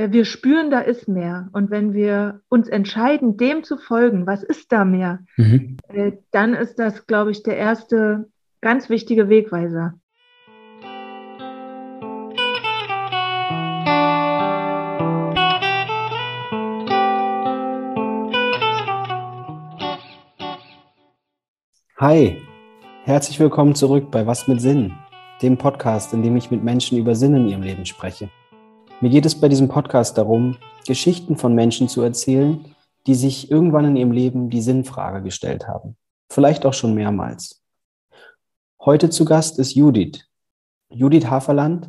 äh, wir spüren, da ist mehr. Und wenn wir uns entscheiden, dem zu folgen, was ist da mehr, mhm. Äh, dann ist das, glaube ich, der erste ganz wichtige Wegweiser. Hi, herzlich willkommen zurück bei Was mit Sinn, dem Podcast, in dem ich mit Menschen über Sinn in ihrem Leben spreche. Mir geht es bei diesem Podcast darum, Geschichten von Menschen zu erzählen, die sich irgendwann in ihrem Leben die Sinnfrage gestellt haben. Vielleicht auch schon mehrmals. Heute zu Gast ist Judith. Judith Haferland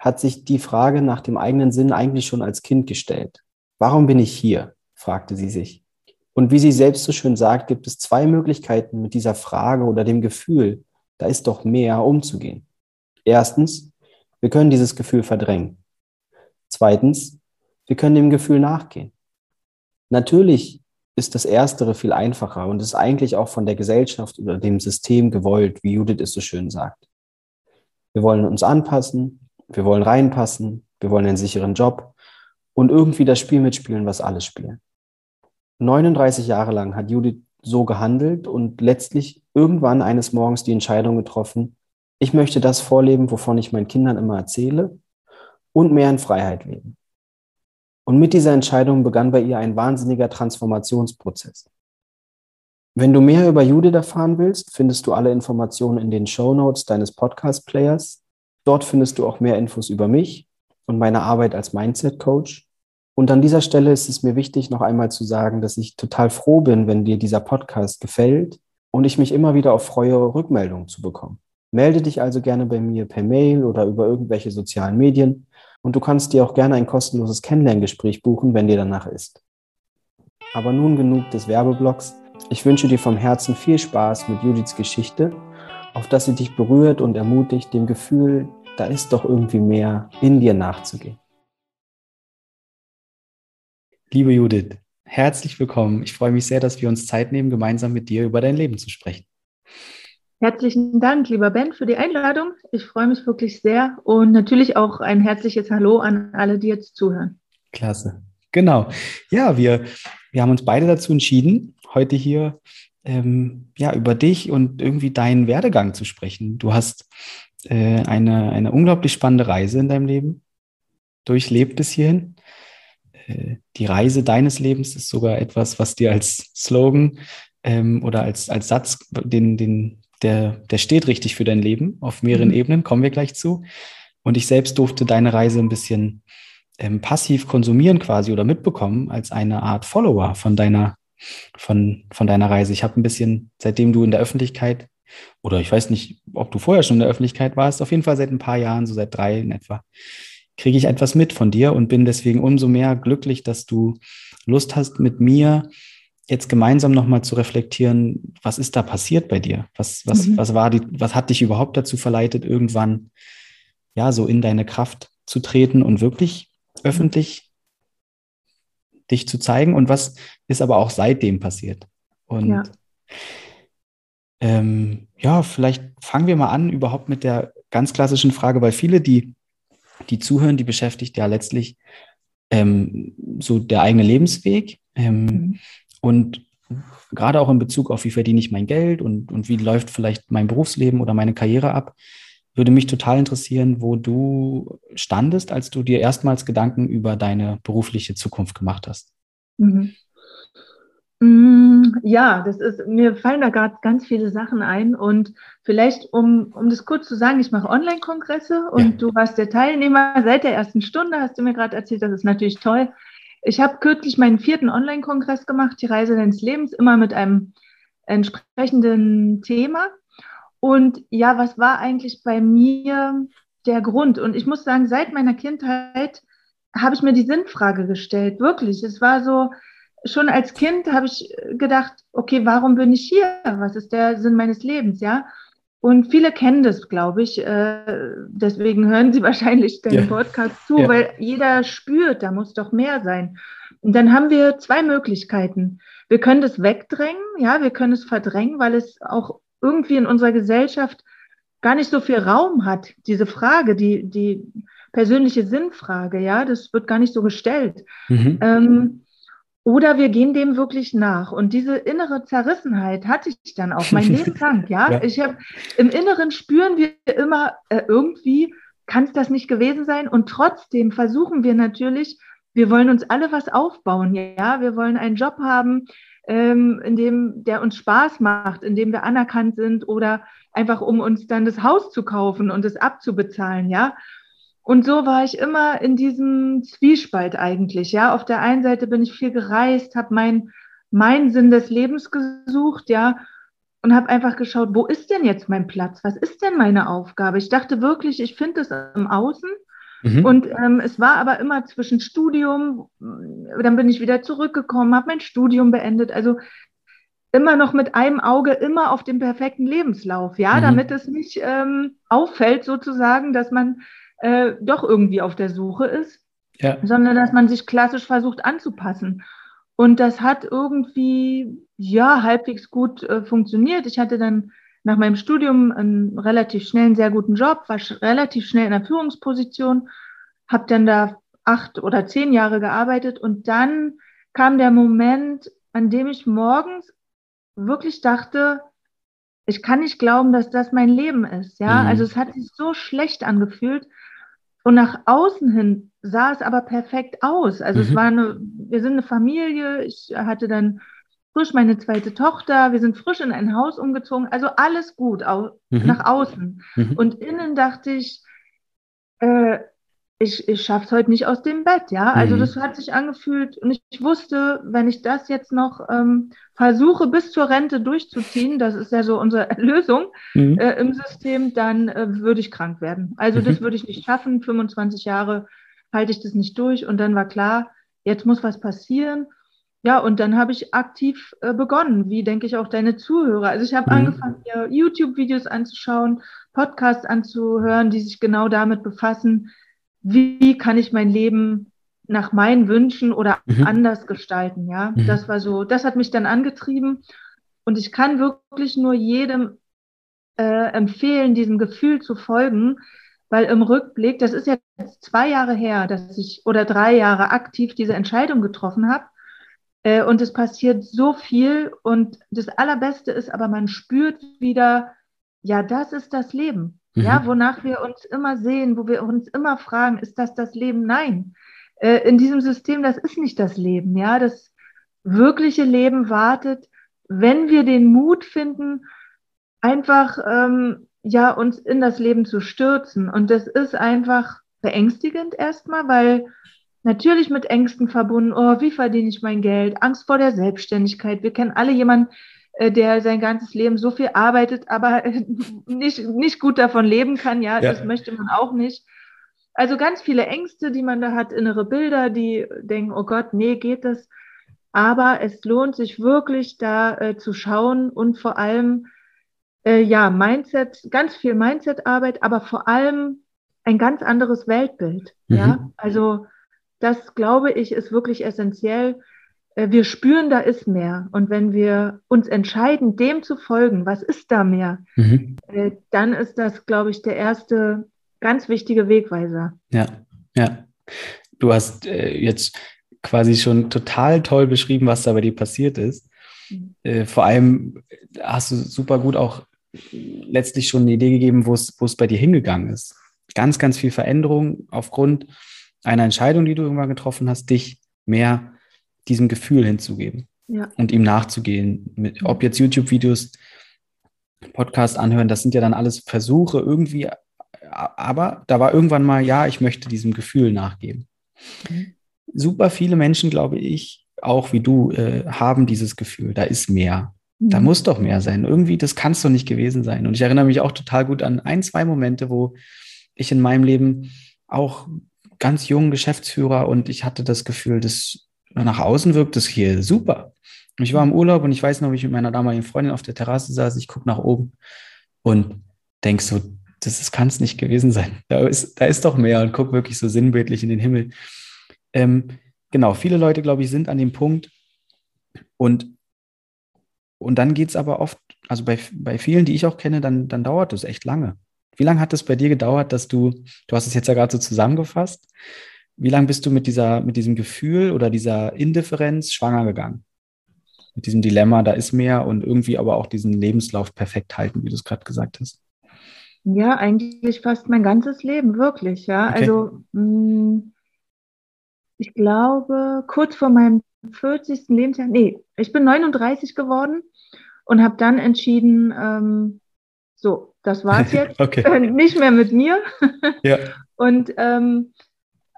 hat sich die Frage nach dem eigenen Sinn eigentlich schon als Kind gestellt. Warum bin ich hier? fragte sie sich. Und wie sie selbst so schön sagt, gibt es zwei Möglichkeiten mit dieser Frage oder dem Gefühl, da ist doch mehr umzugehen. Erstens, wir können dieses Gefühl verdrängen. Zweitens, wir können dem Gefühl nachgehen. Natürlich ist das Erstere viel einfacher und ist eigentlich auch von der Gesellschaft oder dem System gewollt, wie Judith es so schön sagt. Wir wollen uns anpassen, wir wollen reinpassen, wir wollen einen sicheren Job und irgendwie das Spiel mitspielen, was alle spielen. 39 Jahre lang hat Judith so gehandelt und letztlich irgendwann eines Morgens die Entscheidung getroffen, ich möchte das vorleben, wovon ich meinen Kindern immer erzähle und mehr in Freiheit leben. Und mit dieser Entscheidung begann bei ihr ein wahnsinniger Transformationsprozess. Wenn du mehr über Judith erfahren willst, findest du alle Informationen in den Show Notes deines Podcast-Players. Dort findest du auch mehr Infos über mich und meine Arbeit als Mindset-Coach und an dieser Stelle ist es mir wichtig, noch einmal zu sagen, dass ich total froh bin, wenn dir dieser Podcast gefällt und ich mich immer wieder auf freue, Rückmeldungen zu bekommen. Melde dich also gerne bei mir per Mail oder über irgendwelche sozialen Medien und du kannst dir auch gerne ein kostenloses Kennenlerngespräch buchen, wenn dir danach ist. Aber nun genug des Werbeblocks. Ich wünsche dir vom Herzen viel Spaß mit Judiths Geschichte, auf dass sie dich berührt und ermutigt, dem Gefühl, da ist doch irgendwie mehr, in dir nachzugehen. Liebe Judith, herzlich willkommen. Ich freue mich sehr, dass wir uns Zeit nehmen, gemeinsam mit dir über dein Leben zu sprechen. Herzlichen Dank, lieber Ben, für die Einladung. Ich freue mich wirklich sehr und natürlich auch ein herzliches Hallo an alle, die jetzt zuhören. Klasse. Genau. Ja, wir, wir haben uns beide dazu entschieden, heute hier ähm, ja, über dich und irgendwie deinen Werdegang zu sprechen. Du hast äh, eine, eine unglaublich spannende Reise in deinem Leben durchlebt bis hierhin. Äh, die Reise deines Lebens ist sogar etwas, was dir als Slogan ähm, oder als, als Satz, den, den, der, der steht richtig für dein Leben auf mehreren mhm. Ebenen, kommen wir gleich zu. Und ich selbst durfte deine Reise ein bisschen ähm, passiv konsumieren quasi oder mitbekommen als eine Art Follower von deiner, von, von deiner Reise. Ich habe ein bisschen, seitdem du in der Öffentlichkeit oder ich weiß nicht, ob du vorher schon in der Öffentlichkeit warst, auf jeden Fall seit ein paar Jahren, so seit drei in etwa, kriege ich etwas mit von dir und bin deswegen umso mehr glücklich, dass du Lust hast, mit mir jetzt gemeinsam nochmal zu reflektieren, was ist da passiert bei dir? Was, was, mhm. was war die, was hat dich überhaupt dazu verleitet, irgendwann ja so in deine Kraft zu treten und wirklich öffentlich dich zu zeigen? Und was ist aber auch seitdem passiert? Und ja. Ähm, ja, vielleicht fangen wir mal an, überhaupt mit der ganz klassischen Frage, weil viele, die die zuhören, die beschäftigt ja letztlich ähm, so der eigene Lebensweg. Ähm, mhm. Und gerade auch in Bezug auf, wie verdiene ich mein Geld und, und wie läuft vielleicht mein Berufsleben oder meine Karriere ab, würde mich total interessieren, wo du standest, als du dir erstmals Gedanken über deine berufliche Zukunft gemacht hast. Mhm. Mm, ja, das ist, mir fallen da gerade ganz viele Sachen ein und vielleicht, um, um das kurz zu sagen, ich mache Online-Kongresse und ja. du warst der Teilnehmer seit der ersten Stunde, hast du mir gerade erzählt, das ist natürlich toll. Ich habe kürzlich meinen vierten Online-Kongress gemacht, die Reise deines Lebens, immer mit einem entsprechenden Thema. Und ja, was war eigentlich bei mir der Grund? Und ich muss sagen, seit meiner Kindheit habe ich mir die Sinnfrage gestellt, wirklich. Es war so, schon als Kind habe ich gedacht, okay, warum bin ich hier? Was ist der Sinn meines Lebens, ja? Und viele kennen das, glaube ich. Äh, deswegen hören sie wahrscheinlich den ja. Podcast zu, ja. weil jeder spürt, da muss doch mehr sein. Und dann haben wir zwei Möglichkeiten. Wir können das wegdrängen, ja, wir können es verdrängen, weil es auch irgendwie in unserer Gesellschaft gar nicht so viel Raum hat. Diese Frage, die, die persönliche Sinnfrage, ja, das wird gar nicht so gestellt. Mhm. Ähm, oder wir gehen dem wirklich nach. Und diese innere Zerrissenheit hatte ich dann auch mein Leben lang. Ja, ja. ich habe im Inneren spüren wir immer äh, irgendwie kann es das nicht gewesen sein. Und trotzdem versuchen wir natürlich, wir wollen uns alle was aufbauen. Ja, wir wollen einen Job haben, ähm, in dem der uns Spaß macht, in dem wir anerkannt sind oder einfach um uns dann das Haus zu kaufen und es abzubezahlen. Ja, und so war ich immer in diesem Zwiespalt eigentlich. Ja, auf der einen Seite bin ich viel gereist, habe meinen mein Sinn des Lebens gesucht, ja, und habe einfach geschaut, wo ist denn jetzt mein Platz? Was ist denn meine Aufgabe? Ich dachte wirklich, ich finde es im Außen. Mhm. Und ähm, es war aber immer zwischen Studium, dann bin ich wieder zurückgekommen, habe mein Studium beendet. Also immer noch mit einem Auge immer auf dem perfekten Lebenslauf, ja, mhm. damit es nicht ähm, auffällt sozusagen, dass man äh, doch irgendwie auf der Suche ist, ja. sondern dass man sich klassisch versucht anzupassen. Und das hat irgendwie, ja, halbwegs gut äh, funktioniert. Ich hatte dann nach meinem Studium einen relativ schnell einen sehr guten Job, war relativ schnell in der Führungsposition, habe dann da acht oder zehn Jahre gearbeitet und dann kam der Moment, an dem ich morgens wirklich dachte, ich kann nicht glauben, dass das mein Leben ist. Ja, mhm. also es hat sich so schlecht angefühlt. Und nach außen hin sah es aber perfekt aus. Also mhm. es war eine, wir sind eine Familie. Ich hatte dann frisch meine zweite Tochter. Wir sind frisch in ein Haus umgezogen. Also alles gut au mhm. nach außen. Mhm. Und innen dachte ich, äh, ich, ich schaffe es heute nicht aus dem Bett, ja. Also mhm. das hat sich angefühlt und ich, ich, wusste, wenn ich das jetzt noch ähm, versuche bis zur Rente durchzuziehen, das ist ja so unsere Lösung mhm. äh, im System, dann äh, würde ich krank werden. Also mhm. das würde ich nicht schaffen. 25 Jahre halte ich das nicht durch und dann war klar, jetzt muss was passieren. Ja, und dann habe ich aktiv äh, begonnen, wie denke ich auch deine Zuhörer. Also ich habe mhm. angefangen, mir YouTube-Videos anzuschauen, Podcasts anzuhören, die sich genau damit befassen, wie kann ich mein Leben nach meinen Wünschen oder mhm. anders gestalten, ja. Mhm. Das war so, das hat mich dann angetrieben und ich kann wirklich nur jedem äh, empfehlen, diesem Gefühl zu folgen, weil im Rückblick, das ist jetzt zwei Jahre her, dass ich oder drei Jahre aktiv diese Entscheidung getroffen habe. Äh, und es passiert so viel und das Allerbeste ist aber, man spürt wieder, ja, das ist das Leben. Mhm. Ja, wonach wir uns immer sehen, wo wir uns immer fragen, ist das das Leben? Nein. Äh, in diesem System, das ist nicht das Leben. Ja, das wirkliche Leben wartet, wenn wir den Mut finden, einfach ähm, ja uns in das Leben zu stürzen. Und das ist einfach beängstigend erstmal, weil natürlich mit Ängsten verbunden, oh, wie verdiene ich mein Geld? Angst vor der Selbstständigkeit. Wir kennen alle jemanden, der sein ganzes Leben so viel arbeitet, aber nicht, nicht gut davon leben kann. Ja, ja, das möchte man auch nicht. Also ganz viele Ängste, die man da hat, innere Bilder, die denken, oh Gott, nee, geht das. Aber es lohnt sich wirklich da äh, zu schauen und vor allem, äh, ja, Mindset, ganz viel Mindset-Arbeit, aber vor allem ein ganz anderes Weltbild. Mhm. Ja, also das glaube ich ist wirklich essentiell äh, wir spüren, da ist mehr. Und wenn wir uns entscheiden, dem zu folgen, was ist da mehr, mhm. Äh, dann ist das, glaube ich, der erste ganz wichtige Wegweiser. Ja, ja. Du hast äh, jetzt quasi schon total toll beschrieben, was da bei dir passiert ist. Mhm. Äh, vor allem hast du super gut auch letztlich schon eine Idee gegeben, wo es bei dir hingegangen ist. Ganz, ganz viel Veränderung aufgrund einer Entscheidung, die du irgendwann getroffen hast, dich mehr diesem Gefühl hinzugeben ja. und ihm nachzugehen. Mit, ob jetzt YouTube-Videos, Podcast anhören, das sind ja dann alles Versuche irgendwie, aber da war irgendwann mal, ja, ich möchte diesem Gefühl nachgeben. Mhm. Super viele Menschen, glaube ich, auch wie du, äh, haben dieses Gefühl, da ist mehr. Mhm. Da muss doch mehr sein. Irgendwie, das kann es doch nicht gewesen sein. Und ich erinnere mich auch total gut an ein, zwei Momente, wo ich in meinem Leben auch ganz jungen Geschäftsführer und ich hatte das Gefühl, das nach außen wirkt es hier super. Ich war im Urlaub und ich weiß noch, wie ich mit meiner damaligen Freundin auf der Terrasse saß. Ich gucke nach oben und denke so, das kann es nicht gewesen sein. Da ist, da ist doch mehr und gucke wirklich so sinnbildlich in den Himmel. Ähm, genau, viele Leute, glaube ich, sind an dem Punkt und, und dann geht es aber oft, also bei, bei vielen, die ich auch kenne, dann, dann dauert es echt lange. wie lange hat es bei dir gedauert, dass du, du hast es jetzt ja gerade so zusammengefasst, wie lange bist du mit dieser, mit diesem Gefühl oder dieser Indifferenz schwanger gegangen? Mit diesem Dilemma, da ist mehr und irgendwie aber auch diesen Lebenslauf perfekt halten, wie du es gerade gesagt hast. Ja, eigentlich fast mein ganzes Leben, wirklich, ja. Okay. Also mh, mm, ich glaube, kurz vor meinem 40. Lebensjahr, nee, ich bin 39 geworden und habe dann entschieden, ähm, so, das war's jetzt, okay. äh, nicht mehr mit mir. ja. Und ähm,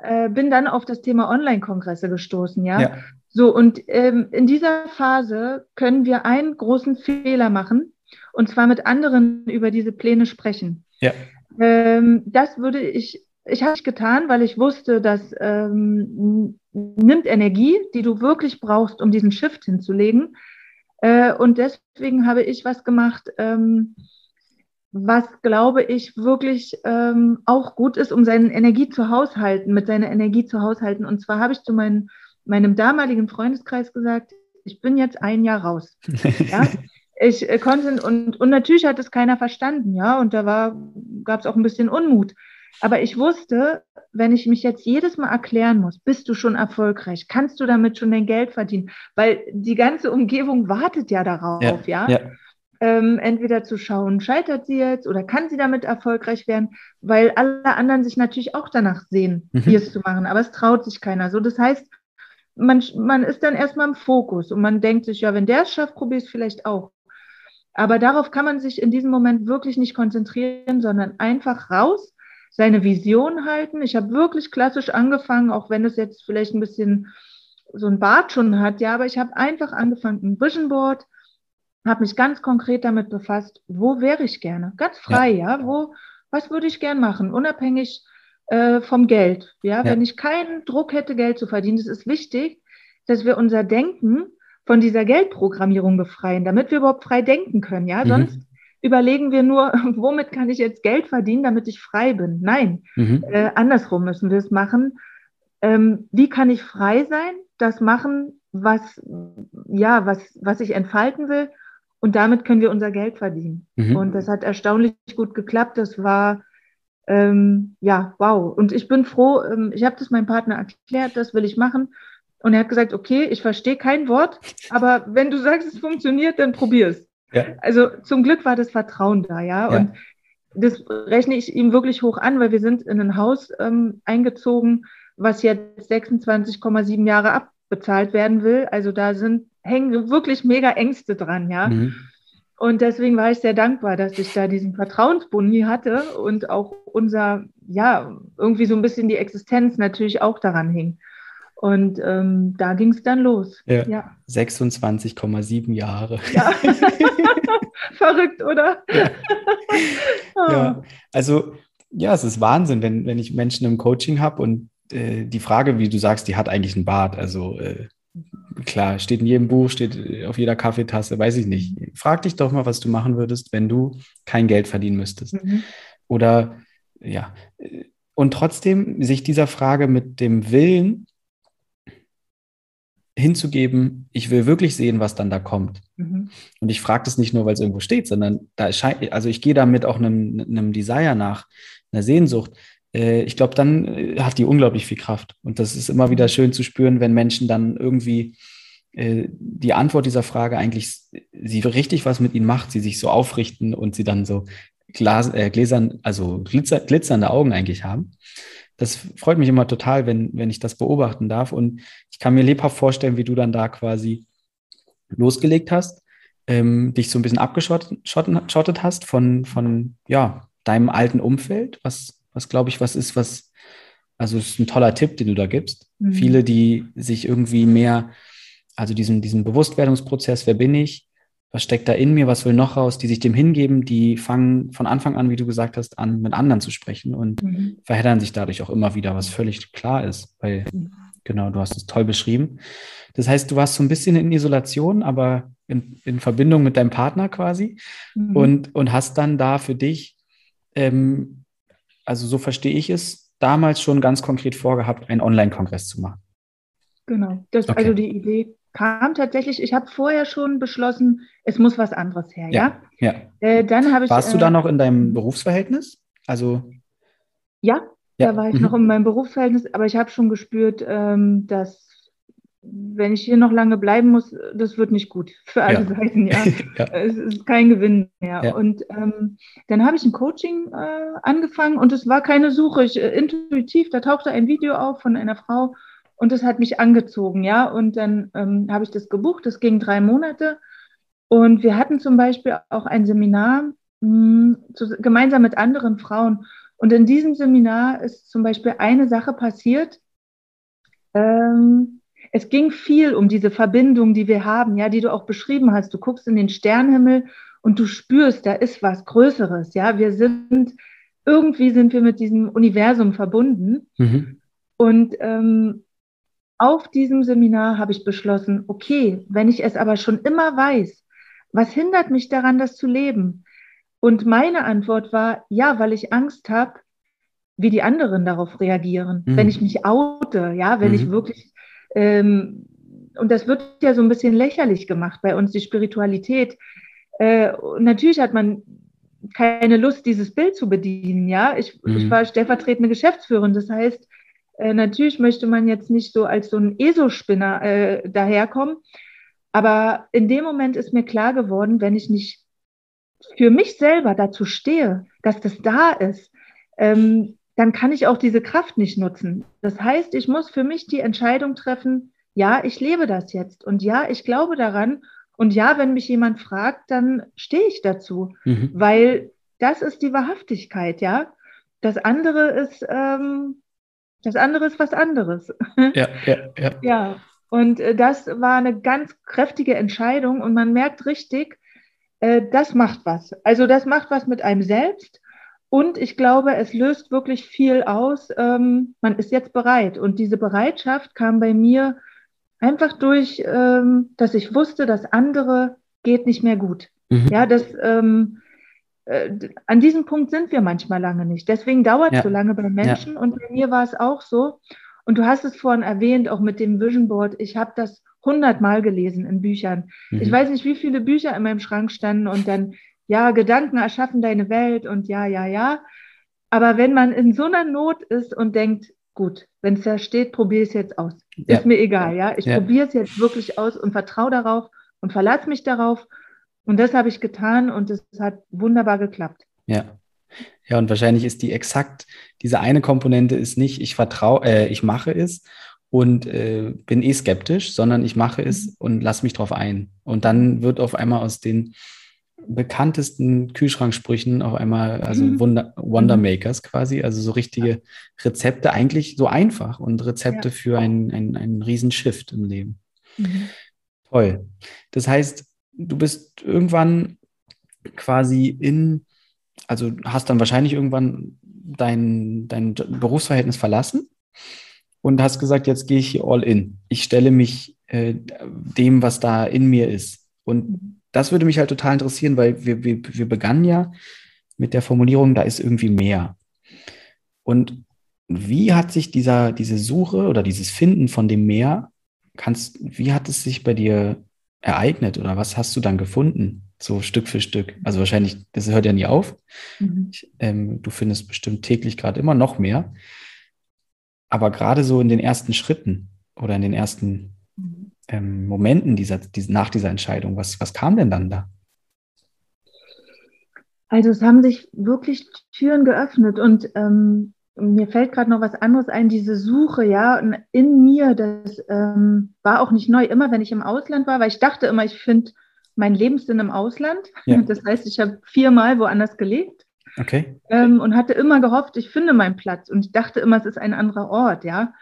äh, bin dann auf das Thema Online-Kongresse gestoßen, ja. ja. So, und ähm, in dieser Phase können wir einen großen Fehler machen, und zwar mit anderen über diese Pläne sprechen. Ja. Ähm, das würde ich, ich habe es getan, weil ich wusste, dass ähm, nimmt Energie, die du wirklich brauchst, um diesen Shift hinzulegen. Äh, und deswegen habe ich was gemacht, ähm, was, glaube ich, wirklich ähm, auch gut ist, um seine Energie zu haushalten, mit seiner Energie zu haushalten. Und zwar habe ich zu mein, meinem damaligen Freundeskreis gesagt, ich bin jetzt ein Jahr raus. ja? Ich äh, konnte, und, und natürlich hat es keiner verstanden, ja, und da war, gab es auch ein bisschen Unmut. Aber ich wusste, wenn ich mich jetzt jedes Mal erklären muss, bist du schon erfolgreich? Kannst du damit schon dein Geld verdienen? Weil die ganze Umgebung wartet ja darauf, ja. ja? ja. Ähm, entweder zu schauen, scheitert sie jetzt oder kann sie damit erfolgreich werden, weil alle anderen sich natürlich auch danach sehen, mhm. es zu machen, aber es traut sich keiner. So, das heißt, man, man ist dann erstmal im Fokus und man denkt sich, ja, wenn der es schafft, probier es vielleicht auch. Aber darauf kann man sich in diesem Moment wirklich nicht konzentrieren, sondern einfach raus, seine Vision halten. Ich habe wirklich klassisch angefangen, auch wenn es jetzt vielleicht ein bisschen so ein Bart schon hat, ja, aber ich habe einfach angefangen, ein Vision Board, habe mich ganz konkret damit befasst, wo wäre ich gerne, ganz frei, ja, ja wo, was würde ich gern machen, unabhängig äh, vom Geld, ja? ja, wenn ich keinen Druck hätte, Geld zu verdienen, es ist wichtig, dass wir unser Denken von dieser Geldprogrammierung befreien, damit wir überhaupt frei denken können, ja, mhm. sonst überlegen wir nur, womit kann ich jetzt Geld verdienen, damit ich frei bin. Nein, mhm. äh, andersrum müssen wir es machen. Ähm, wie kann ich frei sein, das machen, was, ja, was, was ich entfalten will und damit können wir unser Geld verdienen. Mhm. Und das hat erstaunlich gut geklappt. Das war, ähm, ja, wow. Und ich bin froh, ähm, ich habe das meinem Partner erklärt, das will ich machen. Und er hat gesagt, okay, ich verstehe kein Wort, aber wenn du sagst, es funktioniert, dann probier es. Ja. Also zum Glück war das Vertrauen da, ja. ja. Und das rechne ich ihm wirklich hoch an, weil wir sind in ein Haus ähm, eingezogen, was jetzt 26,7 Jahre abbezahlt werden will. Also da sind hängen wirklich mega Ängste dran, ja. Mhm. Und deswegen war ich sehr dankbar, dass ich da diesen Vertrauensbund nie hatte und auch unser, ja, irgendwie so ein bisschen die Existenz natürlich auch daran hing. Und ähm, da ging es dann los. Ja. ja. 26,7 Jahre. Ja. Verrückt, oder? Ja. oh. ja. Also, ja, es ist Wahnsinn, wenn, wenn ich Menschen im Coaching habe und äh, die Frage, wie du sagst, die hat eigentlich einen Bart. Also, äh, klar, steht in jedem Buch, steht auf jeder Kaffeetasse, weiß ich nicht. Frag dich doch mal, was du machen würdest, wenn du kein Geld verdienen müsstest. Mhm. Oder, ja. Und trotzdem sich dieser Frage mit dem Willen hinzugeben, ich will wirklich sehen, was dann da kommt. Mhm. Und ich frage das nicht nur, weil es irgendwo steht, sondern da erscheint, also ich gehe damit auch einem, einem Desire nach, einer Sehnsucht. Äh, ich glaube, dann äh, hat die unglaublich viel Kraft. Und das ist immer wieder schön zu spüren, wenn Menschen dann irgendwie äh, die Antwort dieser Frage eigentlich, sie richtig was mit ihnen macht, sie sich so aufrichten und sie dann so Glas, äh, gläsern, also glitzer, glitzernde Augen eigentlich haben das freut mich immer total, wenn, wenn ich das beobachten darf. Und ich kann mir lebhaft vorstellen, wie du dann da quasi losgelegt hast, ähm, dich so ein bisschen abgeschottet hast von, von ja, deinem alten Umfeld, was, was glaube ich, was ist, was, also ist ein toller Tipp, den du da gibst. Mhm. Viele, die sich irgendwie mehr, also diesen, diesen Bewusstwerdungsprozess, wer bin ich, was steckt da in mir, was will noch raus, die sich dem hingeben, die fangen von Anfang an, wie du gesagt hast, an, mit anderen zu sprechen und mhm. verheddern sich dadurch auch immer wieder, was völlig klar ist, weil, genau, du hast es toll beschrieben. Das heißt, du warst so ein bisschen in Isolation, aber in, in Verbindung mit deinem Partner quasi mhm. und, und hast dann da für dich, ähm, also so verstehe ich es, damals schon ganz konkret vorgehabt, einen Online-Kongress zu machen. Genau, das okay. also die Idee kam tatsächlich, ich habe vorher schon beschlossen, es muss was anderes her, ja? Ja. ja. Äh, dann habe ich. Warst du da äh, noch in deinem Berufsverhältnis? Also. Ja, ja. da war ich mhm. noch in meinem Berufsverhältnis, aber ich habe schon gespürt, ähm, dass wenn ich hier noch lange bleiben muss, das wird nicht gut für alle ja. Seiten. Ja. ja. Es ist kein Gewinn mehr. Ja. Und ähm, dann habe ich ein Coaching äh, angefangen und es war keine Suche. Ich, äh, intuitiv, da tauchte ein Video auf von einer Frau und das hat mich angezogen, ja. Und dann ähm, habe ich das gebucht. Das ging drei Monate. Und wir hatten zum Beispiel auch ein Seminar mh, hm, zu, gemeinsam mit anderen Frauen. Und in diesem Seminar ist zum Beispiel eine Sache passiert. Ähm, es ging viel um diese Verbindung, die wir haben, ja, die du auch beschrieben hast. Du guckst in den Sternenhimmel und du spürst, da ist was Größeres, ja. Wir sind irgendwie sind wir mit diesem Universum verbunden. Mhm. Und ähm, auf diesem Seminar habe ich beschlossen, okay, wenn ich es aber schon immer weiß, was hindert mich daran, das zu leben? Und meine Antwort war, ja, weil ich Angst habe, wie die anderen darauf reagieren. Mhm. Wenn ich mich oute, ja, wenn mhm. ich wirklich, ähm, und das wird ja so ein bisschen lächerlich gemacht bei uns, die Spiritualität. Äh, natürlich hat man keine Lust, dieses Bild zu bedienen, ja. Ich, mhm. ich war stellvertretende Geschäftsführerin, das heißt, äh, natürlich möchte man jetzt nicht so als so ein ESO-Spinner äh, daherkommen. Aber in dem Moment ist mir klar geworden, wenn ich nicht für mich selber dazu stehe, dass das da ist, ähm, dann kann ich auch diese Kraft nicht nutzen. Das heißt, ich muss für mich die Entscheidung treffen, ja, ich lebe das jetzt und ja, ich glaube daran und ja, wenn mich jemand fragt, dann stehe ich dazu, mhm. weil das ist die Wahrhaftigkeit, ja. Das andere ist, ähm, das andere ist was anderes. Ja, ja, ja. ja. Und äh, das war eine ganz kräftige Entscheidung und man merkt richtig, äh, das macht was. Also das macht was mit einem selbst. Und ich glaube, es löst wirklich viel aus. Ähm, man ist jetzt bereit. Und diese Bereitschaft kam bei mir einfach durch, ähm, dass ich wusste, das andere geht nicht mehr gut. Mhm. Ja, das, ähm, äh, an diesem Punkt sind wir manchmal lange nicht. Deswegen dauert es ja. so lange bei Menschen ja. und bei mir war es auch so. Und du hast es vorhin erwähnt, auch mit dem Vision Board. Ich habe das hundertmal gelesen in Büchern. Mhm. Ich weiß nicht, wie viele Bücher in meinem Schrank standen und dann, ja, Gedanken erschaffen deine Welt und ja, ja, ja. Aber wenn man in so einer Not ist und denkt, gut, wenn es da steht, probiere es jetzt aus. Ja. Ist mir egal, ja. Ich probiere es jetzt wirklich aus und vertraue darauf und verlasse mich darauf und das habe ich getan und es hat wunderbar geklappt. Ja. Ja, und wahrscheinlich ist die exakt, diese eine Komponente ist nicht, ich vertraue, äh, ich mache es und äh, bin eh skeptisch, sondern ich mache es mhm. und lasse mich drauf ein. Und dann wird auf einmal aus den bekanntesten Kühlschranksprüchen auf einmal, also mhm. Wonder, Wonder mhm. Makers quasi, also so richtige Rezepte, eigentlich so einfach und Rezepte ja. für einen, einen, einen riesen Shift im Leben. Mhm. Toll. Das heißt, du bist irgendwann quasi in, also hast dann wahrscheinlich irgendwann dein, dein Berufsverhältnis verlassen und hast gesagt, jetzt gehe ich hier all in. Ich stelle mich äh, dem, was da in mir ist. Und das würde mich halt total interessieren, weil wir, wir, wir begannen ja mit der Formulierung, da ist irgendwie mehr. Und wie hat sich dieser, diese Suche oder dieses Finden von dem Meer, kannst, wie hat es sich bei dir ereignet oder was hast du dann gefunden? So Stück für Stück. Also wahrscheinlich, das hört ja nie auf. Mhm. Ähm, du findest bestimmt täglich gerade immer noch mehr. Aber gerade so in den ersten Schritten oder in den ersten. Ähm, Momenten dieser, dieser, nach dieser Entscheidung, was, was kam denn dann da? Also es haben sich wirklich Türen geöffnet und ähm, mir fällt gerade noch was anderes ein, diese Suche, ja, in mir, das ähm, war auch nicht neu, immer wenn ich im Ausland war, weil ich dachte immer, ich finde meinen Lebenssinn im Ausland. Ja. Das heißt, ich habe viermal woanders gelebt. Okay. Ähm, und hatte immer gehofft, ich finde meinen Platz. Und ich dachte immer, es ist ein anderer Ort, ja.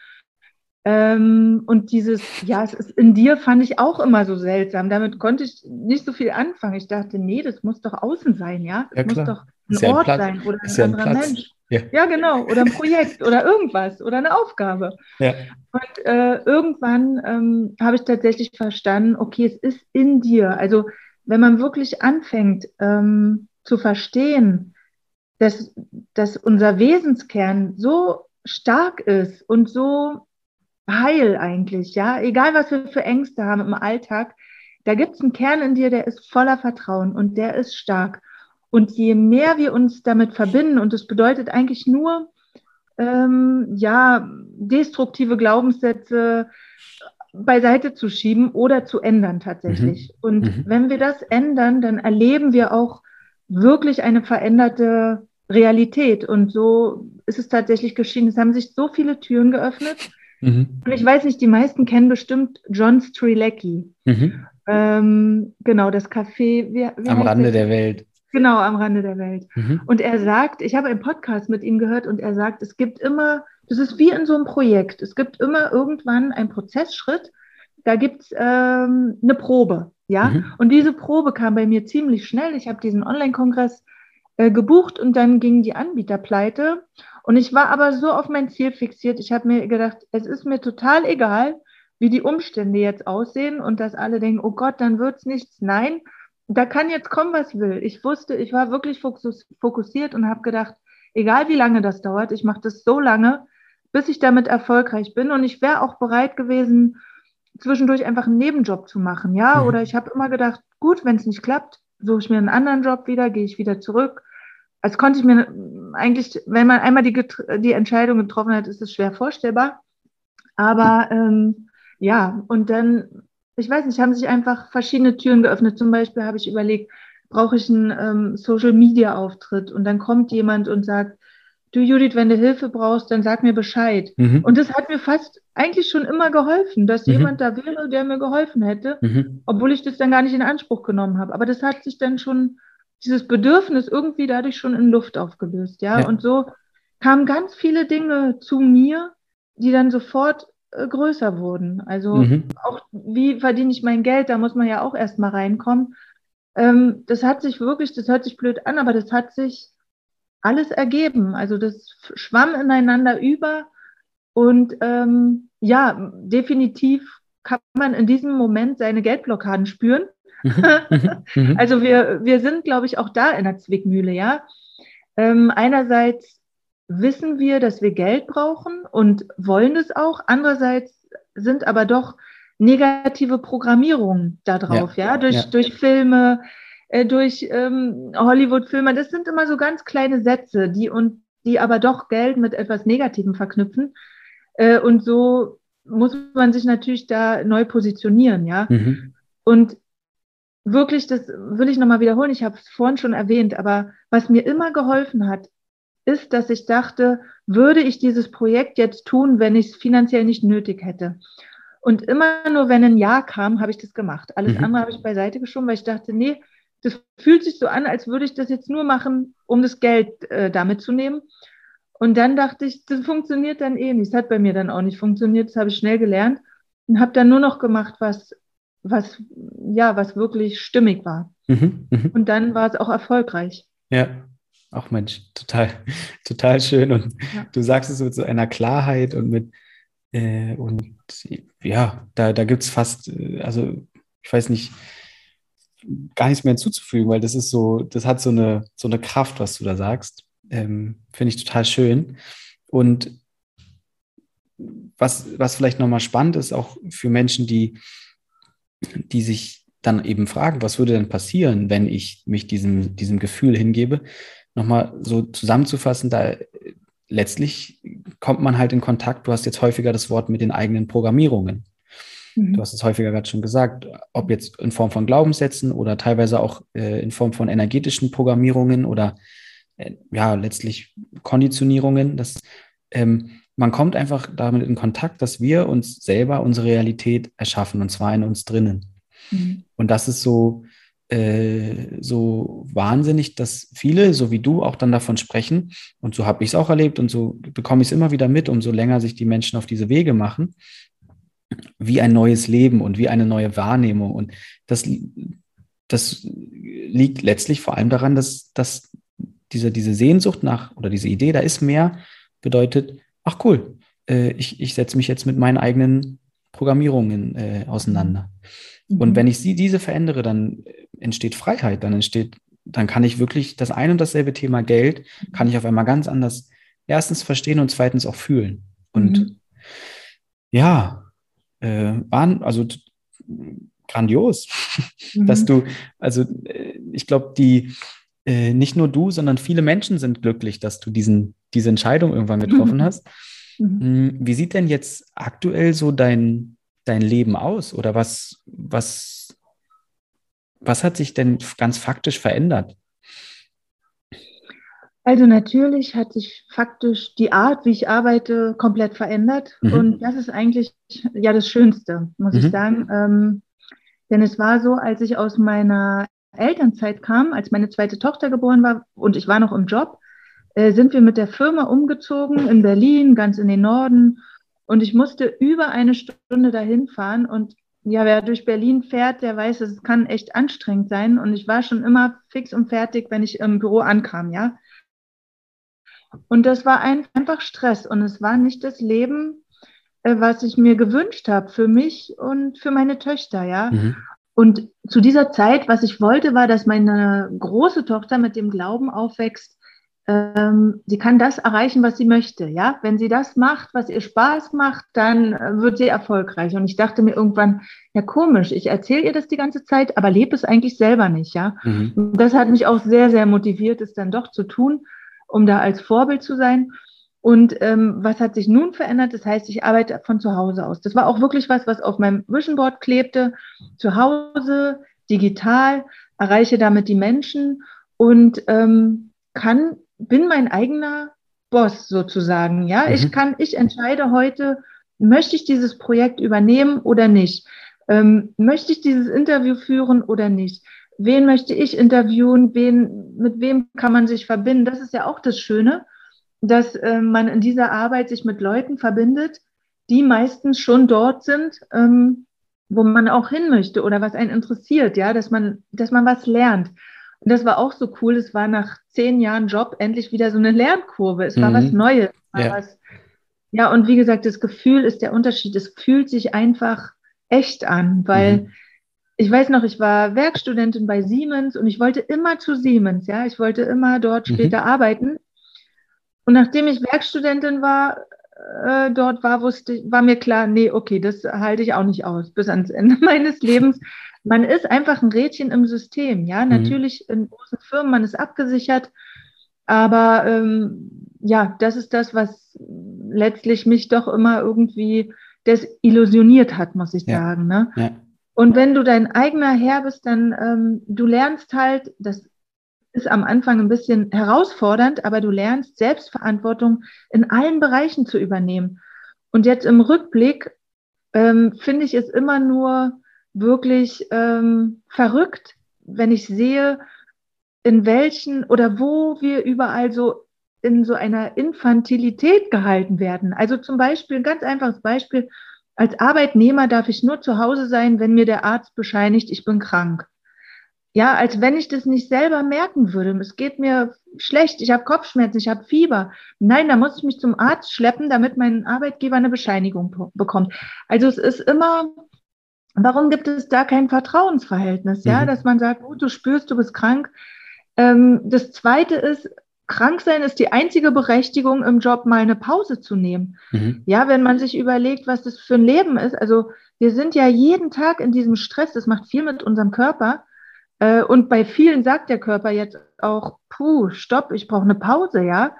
Ähm, und dieses, ja, es ist in dir, fand ich auch immer so seltsam. Damit konnte ich nicht so viel anfangen. Ich dachte, nee, das muss doch außen sein, ja. Das ja, muss doch ein Ort sein oder ein anderer ein Mensch. Ja. ja, genau. Oder ein Projekt oder irgendwas oder eine Aufgabe. Ja. Und äh, irgendwann ähm, habe ich tatsächlich verstanden, okay, es ist in dir. Also wenn man wirklich anfängt ähm, zu verstehen, dass, dass unser Wesenskern so stark ist und so heil eigentlich, ja, egal was wir für Ängste haben im Alltag, da gibt es einen Kern in dir, der ist voller Vertrauen und der ist stark. Und je mehr wir uns damit verbinden, und das bedeutet eigentlich nur, ähm, ja, destruktive Glaubenssätze beiseite zu schieben oder zu ändern tatsächlich. Mhm. Und mhm. wenn wir das ändern, dann erleben wir auch wirklich eine veränderte Realität. Und so ist es tatsächlich geschehen. Es haben sich so viele Türen geöffnet. Mhm. Und ich weiß nicht, die meisten kennen bestimmt John Strilecki. Mhm. Ähm, genau, das Café. Wie, wie am Rande das? der Welt. Genau, am Rande der Welt. Mhm. Und er sagt, ich habe einen Podcast mit ihm gehört und er sagt, es gibt immer, das ist wie in so einem Projekt, es gibt immer irgendwann einen Prozessschritt, da gibt es ähm, eine Probe, ja. Mhm. Und diese Probe kam bei mir ziemlich schnell. Ich habe diesen Online-Kongress äh, gebucht und dann ging die Anbieter pleite. Und ich war aber so auf mein Ziel fixiert. Ich habe mir gedacht, es ist mir total egal, wie die Umstände jetzt aussehen und dass alle denken, oh Gott, dann wird es nichts. Nein, da kann jetzt kommen, was will. Ich wusste, ich war wirklich fokussiert und habe gedacht, egal wie lange das dauert, ich mache das so lange, bis ich damit erfolgreich bin. Und ich wäre auch bereit gewesen, zwischendurch einfach einen Nebenjob zu machen. Ja, mhm. oder ich habe immer gedacht, gut, wenn es nicht klappt, suche ich mir einen anderen Job wieder, gehe ich wieder zurück. Als konnte ich mir eigentlich, wenn man einmal die, die Entscheidung getroffen hat, ist es schwer vorstellbar. Aber ähm, ja, und dann ich weiß nicht, haben sich einfach verschiedene Türen geöffnet. Zum Beispiel habe ich überlegt, brauche ich einen ähm, Social-Media-Auftritt? Und dann kommt jemand und sagt, du Judith, wenn du Hilfe brauchst, dann sag mir Bescheid. Mhm. Und das hat mir fast eigentlich schon immer geholfen, dass mhm. jemand da wäre, der mir geholfen hätte, mhm. obwohl ich das dann gar nicht in Anspruch genommen habe. Aber das hat sich dann schon, dieses Bedürfnis irgendwie dadurch schon in Luft aufgelöst. Ja, ja. und so kamen ganz viele Dinge zu mir, die dann sofort äh, größer wurden. Also mhm. auch wie verdiene ich mein Geld, da muss man ja auch erstmal reinkommen. Ähm, das hat sich wirklich, das hört sich blöd an, aber das hat sich alles ergeben. Also das schwamm ineinander über und ähm, ja, definitiv kann man in diesem Moment seine Geldblockaden spüren. Mhm. Mhm. Mhm. also wir, wir sind, glaube ich, auch da in der Zwickmühle, ja. Ähm, einerseits wissen wir, dass wir Geld brauchen und wollen es auch. Andererseits sind aber doch negative Programmierungen da drauf, ja, ja? Durch, ja. durch Filme, äh, durch ähm, Hollywood-Filme. Das sind immer so ganz kleine Sätze, die und die aber doch Geld mit etwas Negativem verknüpfen. Äh, und so muss man sich natürlich da neu positionieren, ja. Mhm. Und wirklich, das will ich nochmal wiederholen, ich habe es vorhin schon erwähnt, aber was mir immer geholfen hat, ist, dass ich dachte, würde ich dieses Projekt jetzt tun, wenn ich es finanziell nicht nötig hätte. Und immer nur, wenn ein Ja kam, habe ich das gemacht. Alles mhm. andere habe ich beiseite geschoben, weil ich dachte, nee, das fühlt sich so an, als würde ich das jetzt nur machen, um das Geld äh, damit zu nehmen. Und dann dachte ich, das funktioniert dann eh nicht. Das hat bei mir dann auch nicht funktioniert. Das habe ich schnell gelernt und habe dann nur noch gemacht, was, was, ja, was wirklich stimmig war. Mhm. Mhm. Und dann war es auch erfolgreich. Ja, Ach Mensch, total, total schön. Und ja. du sagst es mit so einer Klarheit und mit, äh, und ja, da, da gibt es fast, äh, also ich weiß nicht, gar nichts mehr hinzuzufügen, weil das ist so, das hat so eine, so eine Kraft, was du da sagst. Ähm, Finde ich total schön. Und was, was vielleicht nochmal spannend ist, auch für Menschen, die, die sich dann eben fragen, was würde denn passieren, wenn ich mich diesem, diesem Gefühl hingebe, nochmal so zusammenzufassen, da letztlich kommt man halt in Kontakt, du hast jetzt häufiger das Wort mit den eigenen Programmierungen. Mhm. Du hast es häufiger gerade schon gesagt, ob jetzt in Form von Glaubenssätzen oder teilweise auch äh, in Form von energetischen Programmierungen oder äh, ja, letztlich Konditionierungen. Das, ähm, man kommt einfach damit in Kontakt, dass wir uns selber unsere Realität erschaffen und zwar in uns drinnen. Mhm. Und das ist so, äh, so wahnsinnig, dass viele, so wie du, auch dann davon sprechen. Und so habe ich es auch erlebt und so bekomme ich es immer wieder mit, umso länger sich die Menschen auf diese Wege machen, wie ein neues Leben und wie eine neue Wahrnehmung. Und das, das liegt letztlich vor allem daran, dass, dass diese, diese Sehnsucht nach oder diese Idee, da ist mehr, bedeutet, ach cool, äh, ich, ich setze mich jetzt mit meinen eigenen Programmierungen äh, auseinander. Und mhm. wenn ich sie, diese verändere, dann entsteht Freiheit, dann entsteht, dann kann ich wirklich das ein und dasselbe Thema Geld, kann ich auf einmal ganz anders erstens verstehen und zweitens auch fühlen. Und mhm. ja, äh, waren, also grandios, mhm. dass du, also äh, ich glaube, die, äh, nicht nur du, sondern viele Menschen sind glücklich, dass du diesen, diese Entscheidung irgendwann getroffen hast. Mhm. Hm, wie sieht denn jetzt aktuell so dein, dein Leben aus? Oder was, was, was hat sich denn ganz faktisch verändert? Also natürlich hat sich faktisch die Art, wie ich arbeite, komplett verändert. Mhm. Und das ist eigentlich ja das Schönste, muss mhm. ich sagen. Ähm, denn es war so, als ich aus meiner Elternzeit kam, als meine zweite Tochter geboren war und ich war noch im Job, äh, sind wir mit der Firma umgezogen in Berlin, ganz in den Norden. Und ich musste über eine Stunde dahin fahren. Und ja, wer durch Berlin fährt, der weiß, es kann echt anstrengend sein. Und ich war schon immer fix und fertig, wenn ich im Büro ankam, ja. Und das war ein, einfach Stress und es war nicht das Leben, äh, was ich mir gewünscht habe für mich und für meine Töchter, ja. Mhm. Und zu dieser Zeit, was ich wollte, war, dass meine große Tochter mit dem Glauben aufwächst, ähm, sie kann das erreichen, was sie möchte. Ja, wenn sie das macht, was ihr Spaß macht, dann äh, wird sie erfolgreich. Und ich dachte mir irgendwann, ja komisch, ich erzähle ihr das die ganze Zeit, aber lebe es eigentlich selber nicht. Ja, mhm. das hat mich auch sehr, sehr motiviert, es dann doch zu tun um da als Vorbild zu sein. Und ähm, was hat sich nun verändert? Das heißt, ich arbeite von zu Hause aus. Das war auch wirklich was, was auf meinem Vision Board klebte. Zu Hause, digital, erreiche damit die Menschen und ähm, kann, bin mein eigener Boss sozusagen. Ja, mhm. ich kann, ich entscheide heute, möchte ich dieses Projekt übernehmen oder nicht? Ähm, möchte ich dieses Interview führen oder nicht? wen möchte ich interviewen, wen, mit wem kann man sich verbinden. Das ist ja auch das Schöne, dass äh, man in dieser Arbeit sich mit Leuten verbindet, die meistens schon dort sind, ähm, wo man auch hin möchte oder was einen interessiert, ja, dass man, dass man was lernt. Und das war auch so cool. Es war nach zehn Jahren Job endlich wieder so eine Lernkurve. Es war mhm. was Neues. War ja. Was, ja, und wie gesagt, das Gefühl ist der Unterschied. Es fühlt sich einfach echt an, weil mhm ich weiß noch, ich war Werkstudentin bei Siemens und ich wollte immer zu Siemens, ja, ich wollte immer dort mhm. später mhm. arbeiten. Und nachdem ich Werkstudentin war, äh, dort war, wusste, war mir klar, nee, okay, das halte ich auch nicht aus bis ans Ende meines Lebens. Man ist einfach ein Rädchen im System, ja, mhm. natürlich in großen Firmen, man ist abgesichert, aber ähm, ja, das ist das, was letztlich mich doch immer irgendwie desillusioniert hat, muss ich ja. sagen. Ne? Ja. Und wenn du dein eigener Herr bist, dann ähm, du lernst halt, das ist am Anfang ein bisschen herausfordernd, aber du lernst Selbstverantwortung in allen Bereichen zu übernehmen. Und jetzt im Rückblick ähm, finde ich es immer nur wirklich ähm, verrückt, wenn ich sehe, in welchen oder wo wir überall so in so einer Infantilität gehalten werden. Also zum Beispiel, ein ganz einfaches Beispiel, als Arbeitnehmer darf ich nur zu Hause sein, wenn mir der Arzt bescheinigt, ich bin krank. Ja, als wenn ich das nicht selber merken würde. Es geht mir schlecht, ich habe Kopfschmerzen, ich habe Fieber. Nein, da muss ich mich zum Arzt schleppen, damit mein Arbeitgeber eine Bescheinigung bekommt. Also es ist immer, warum gibt es da kein Vertrauensverhältnis? Ja, mhm. dass man sagt, gut, du spürst, du bist krank. Ähm, das zweite ist, krank sein ist die einzige Berechtigung im Job, mal eine Pause zu nehmen. Mhm. Ja, wenn man sich überlegt, was das für ein Leben ist. Also wir sind ja jeden Tag in diesem Stress, das macht viel mit unserem Körper. Äh, und bei vielen sagt der Körper jetzt auch, puh, stopp, ich brauche eine Pause, ja.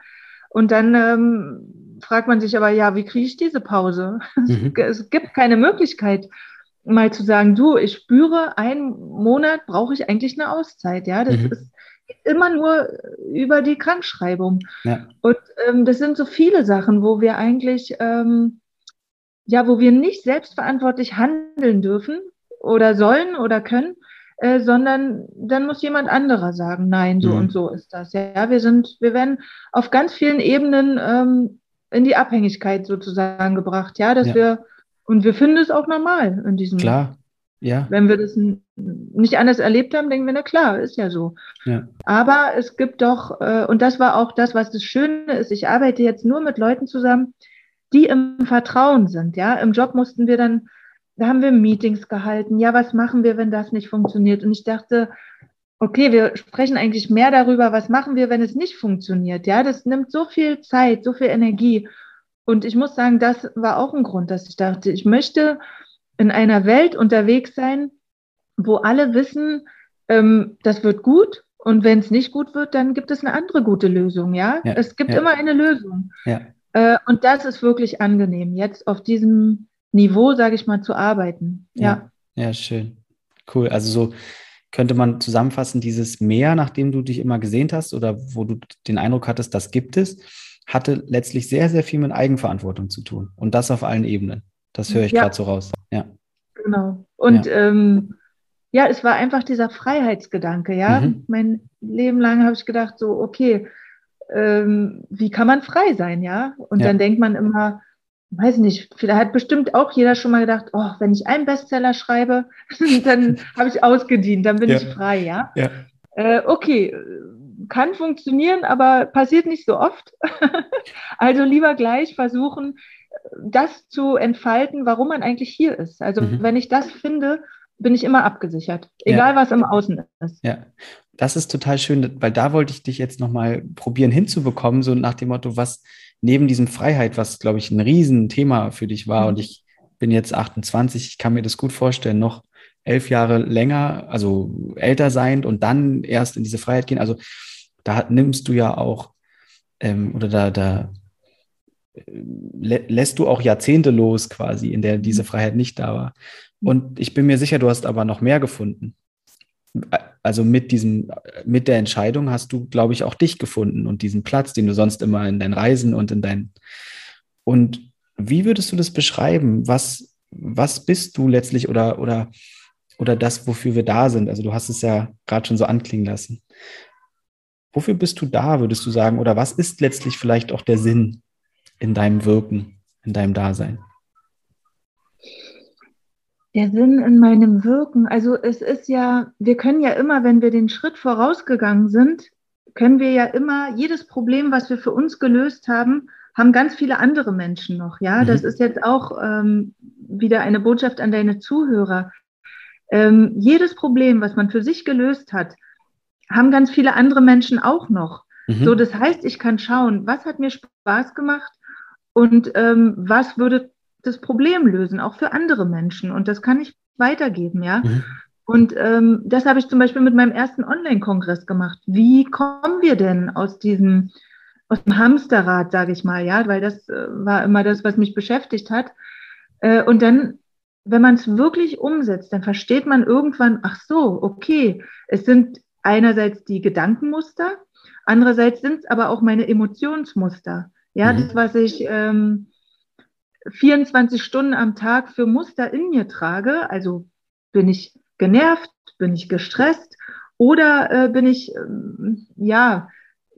Und dann ähm, fragt man sich aber, ja, wie kriege ich diese Pause? Mhm. Es gibt keine Möglichkeit, mal zu sagen, du, ich spüre, einen Monat brauche ich eigentlich eine Auszeit, ja. Das mhm. ist immer nur über die Krankschreibung. Ja. Und ähm, das sind so viele Sachen, wo wir eigentlich, ähm, ja, wo wir nicht selbstverantwortlich handeln dürfen oder sollen oder können, äh, sondern dann muss jemand anderer sagen, nein, so mhm. und so ist das. Ja, wir sind, wir werden auf ganz vielen Ebenen ähm, in die Abhängigkeit sozusagen gebracht, ja, dass ja. wir und wir finden es auch normal in diesem Klar. Ja. Wenn wir das nicht anders erlebt haben, denken wir, na klar, ist ja so. Ja. Aber es gibt doch, äh, und das war auch das, was das Schöne ist, ich arbeite jetzt nur mit Leuten zusammen, die im Vertrauen sind. Ja, im Job mussten wir dann, da haben wir Meetings gehalten. Ja, was machen wir, wenn das nicht funktioniert? Und ich dachte, okay, wir sprechen eigentlich mehr darüber, was machen wir, wenn es nicht funktioniert. Ja, das nimmt so viel Zeit, so viel Energie. Und ich muss sagen, das war auch ein Grund, dass ich dachte, ich möchte in einer Welt unterwegs sein, wo alle wissen, ähm, das wird gut, Und wenn es nicht gut wird, dann gibt es eine andere gute Lösung, ja. ja es gibt ja. immer eine Lösung. Ja. Äh, und das ist wirklich angenehm, jetzt auf diesem Niveau, sage ich mal, zu arbeiten. Ja. ja. schön. Cool. Also so könnte man zusammenfassen, dieses Mehr, nachdem du dich immer gesehnt hast oder wo du den Eindruck hattest, das gibt es, hatte letztlich sehr, sehr viel mit Eigenverantwortung zu tun. Und das auf allen Ebenen. Das höre ich ja. gerade so raus. Ja. Genau. Und ja. Ähm, ja, es war einfach dieser Freiheitsgedanke, ja. Mhm. Mein Leben lang habe ich gedacht, so, okay, ähm, wie kann man frei sein, ja? Und ja. dann denkt man immer, weiß nicht, vielleicht hat bestimmt auch jeder schon mal gedacht, oh, wenn ich einen Bestseller schreibe, dann habe ich ausgedient, dann bin ja. ich frei, ja. ja. Äh, okay, kann funktionieren, aber passiert nicht so oft. also lieber gleich versuchen, das zu entfalten, warum man eigentlich hier ist. Also mhm. wenn ich das finde, bin ich immer abgesichert, egal ja. was im Außen ist. Ja, das ist total schön, weil da wollte ich dich jetzt nochmal probieren hinzubekommen, so nach dem Motto, was neben diesem Freiheit, was, glaube ich, ein Riesenthema für dich war, mhm. und ich bin jetzt 28, ich kann mir das gut vorstellen, noch elf Jahre länger, also älter sein und dann erst in diese Freiheit gehen. Also da nimmst du ja auch, ähm, oder da, da lä lässt du auch Jahrzehnte los quasi, in der diese mhm. Freiheit nicht da war. Und ich bin mir sicher, du hast aber noch mehr gefunden. Also mit diesem, mit der Entscheidung hast du, glaube ich, auch dich gefunden und diesen Platz, den du sonst immer in deinen Reisen und in deinen. Und wie würdest du das beschreiben? Was, was bist du letztlich oder, oder, oder das, wofür wir da sind? Also du hast es ja gerade schon so anklingen lassen. Wofür bist du da, würdest du sagen? Oder was ist letztlich vielleicht auch der Sinn in deinem Wirken, in deinem Dasein? Der Sinn in meinem Wirken, also es ist ja, wir können ja immer, wenn wir den Schritt vorausgegangen sind, können wir ja immer jedes Problem, was wir für uns gelöst haben, haben ganz viele andere Menschen noch. Ja, mhm. das ist jetzt auch ähm, wieder eine Botschaft an deine Zuhörer. Ähm, jedes Problem, was man für sich gelöst hat, haben ganz viele andere Menschen auch noch. Mhm. So, das heißt, ich kann schauen, was hat mir Spaß gemacht und ähm, was würde das Problem lösen, auch für andere Menschen. Und das kann ich weitergeben, ja. Mhm. Und ähm, das habe ich zum Beispiel mit meinem ersten Online-Kongress gemacht. Wie kommen wir denn aus diesem, aus dem Hamsterrad, sage ich mal, ja, weil das äh, war immer das, was mich beschäftigt hat. Äh, und dann, wenn man es wirklich umsetzt, dann versteht man irgendwann, ach so, okay, es sind einerseits die Gedankenmuster, andererseits sind es aber auch meine Emotionsmuster. Ja, mhm. das, was ich ähm, 24 Stunden am Tag für Muster in mir trage. Also bin ich genervt, bin ich gestresst oder äh, bin ich ähm, ja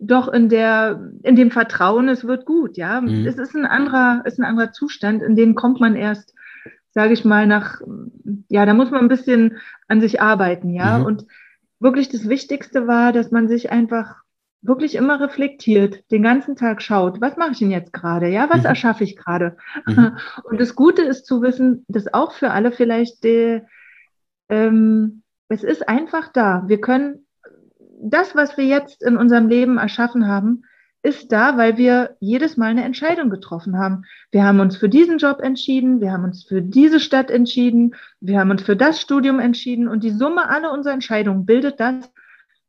doch in der in dem Vertrauen, es wird gut. Ja, mhm. es ist ein anderer ist ein anderer Zustand, in den kommt man erst, sage ich mal, nach ja, da muss man ein bisschen an sich arbeiten. Ja, mhm. und wirklich das Wichtigste war, dass man sich einfach wirklich immer reflektiert, den ganzen Tag schaut, was mache ich denn jetzt gerade? Ja, was mhm. erschaffe ich gerade? Mhm. Und das Gute ist zu wissen, dass auch für alle vielleicht die, ähm, es ist einfach da. Wir können das, was wir jetzt in unserem Leben erschaffen haben, ist da, weil wir jedes Mal eine Entscheidung getroffen haben. Wir haben uns für diesen Job entschieden, wir haben uns für diese Stadt entschieden, wir haben uns für das Studium entschieden und die Summe aller unserer Entscheidungen bildet das,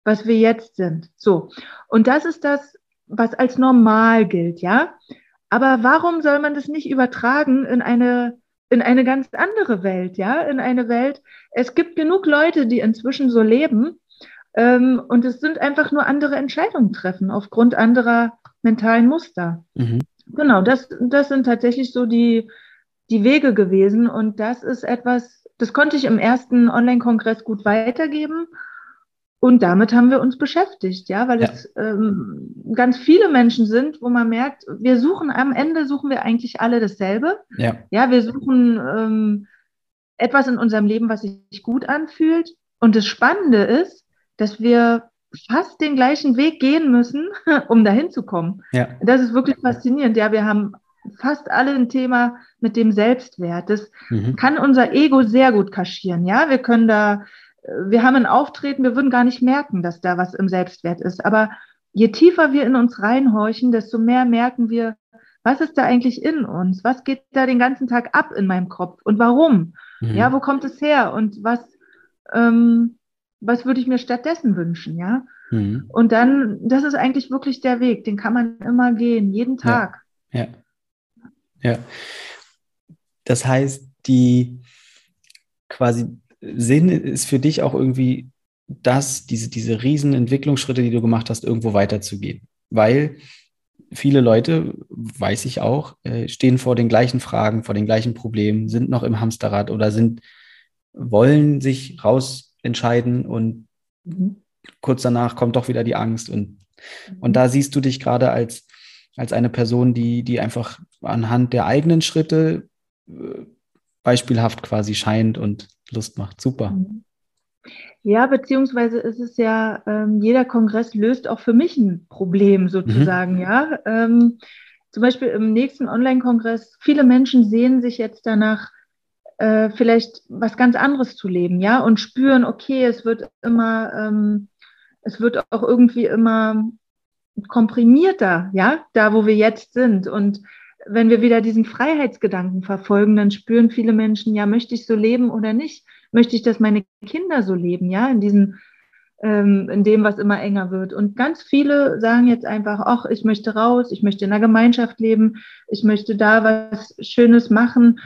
was wir jetzt sind. So. Und das ist das, was als normal gilt, ja. Aber warum soll man das nicht übertragen in eine, in eine ganz andere Welt, ja? In eine Welt, es gibt genug Leute, die inzwischen so leben, ähm, und es sind einfach nur andere Entscheidungen treffen aufgrund anderer mentalen Muster. Mhm. Genau, das, das sind tatsächlich so die, die Wege gewesen. Und das ist etwas, das konnte ich im ersten Online-Kongress gut weitergeben. Und damit haben wir uns beschäftigt, ja, weil ja. es ähm, ganz viele Menschen sind, wo man merkt, wir suchen am Ende suchen wir eigentlich alle dasselbe. Ja, ja wir suchen ähm, etwas in unserem Leben, was sich gut anfühlt. Und das Spannende ist, dass wir fast den gleichen Weg gehen müssen, um dahin zu kommen. Ja. Das ist wirklich faszinierend. Ja, wir haben fast alle ein Thema mit dem Selbstwert. Das mhm. kann unser Ego sehr gut kaschieren. Ja, wir können da wir haben ein Auftreten, wir würden gar nicht merken, dass da was im Selbstwert ist. Aber je tiefer wir in uns reinhorchen, desto mehr merken wir, was ist da eigentlich in uns? Was geht da den ganzen Tag ab in meinem Kopf? Und warum? Mhm. Ja, wo kommt es her? Und was, ähm, was würde ich mir stattdessen wünschen? Ja. Mhm. Und dann, das ist eigentlich wirklich der Weg, den kann man immer gehen, jeden Tag. Ja. Ja. ja. Das heißt, die quasi Sinn ist für dich auch irgendwie das, diese, diese riesen Entwicklungsschritte, die du gemacht hast, irgendwo weiterzugehen. Weil viele Leute, weiß ich auch, äh, stehen vor den gleichen Fragen, vor den gleichen Problemen, sind noch im Hamsterrad oder sind, wollen sich raus entscheiden und mhm. kurz danach kommt doch wieder die Angst. Und, mhm. und da siehst du dich gerade als, als eine Person, die, die einfach anhand der eigenen Schritte äh, beispielhaft quasi scheint und Lust macht. Super. Mhm. Ja, beziehungsweise ist es ja, ähm, jeder Kongress löst auch für mich ein Problem sozusagen, mhm. ja. Ähm, zum Beispiel im nächsten Online-Kongress, viele Menschen sehen sich jetzt danach, äh, vielleicht was ganz anderes zu leben, ja, und spüren, okay, es wird immer, ähm, es wird auch irgendwie immer komprimierter, ja, da wo wir jetzt sind. Und wenn wir wieder diesen Freiheitsgedanken verfolgen, dann spüren viele Menschen, ja, möchte ich so leben oder nicht? möchte ich, dass meine Kinder so leben, ja, in diesem, ähm, in dem, was immer enger wird. Und ganz viele sagen jetzt einfach, ach, ich möchte raus, ich möchte in einer Gemeinschaft leben, ich möchte da was Schönes machen.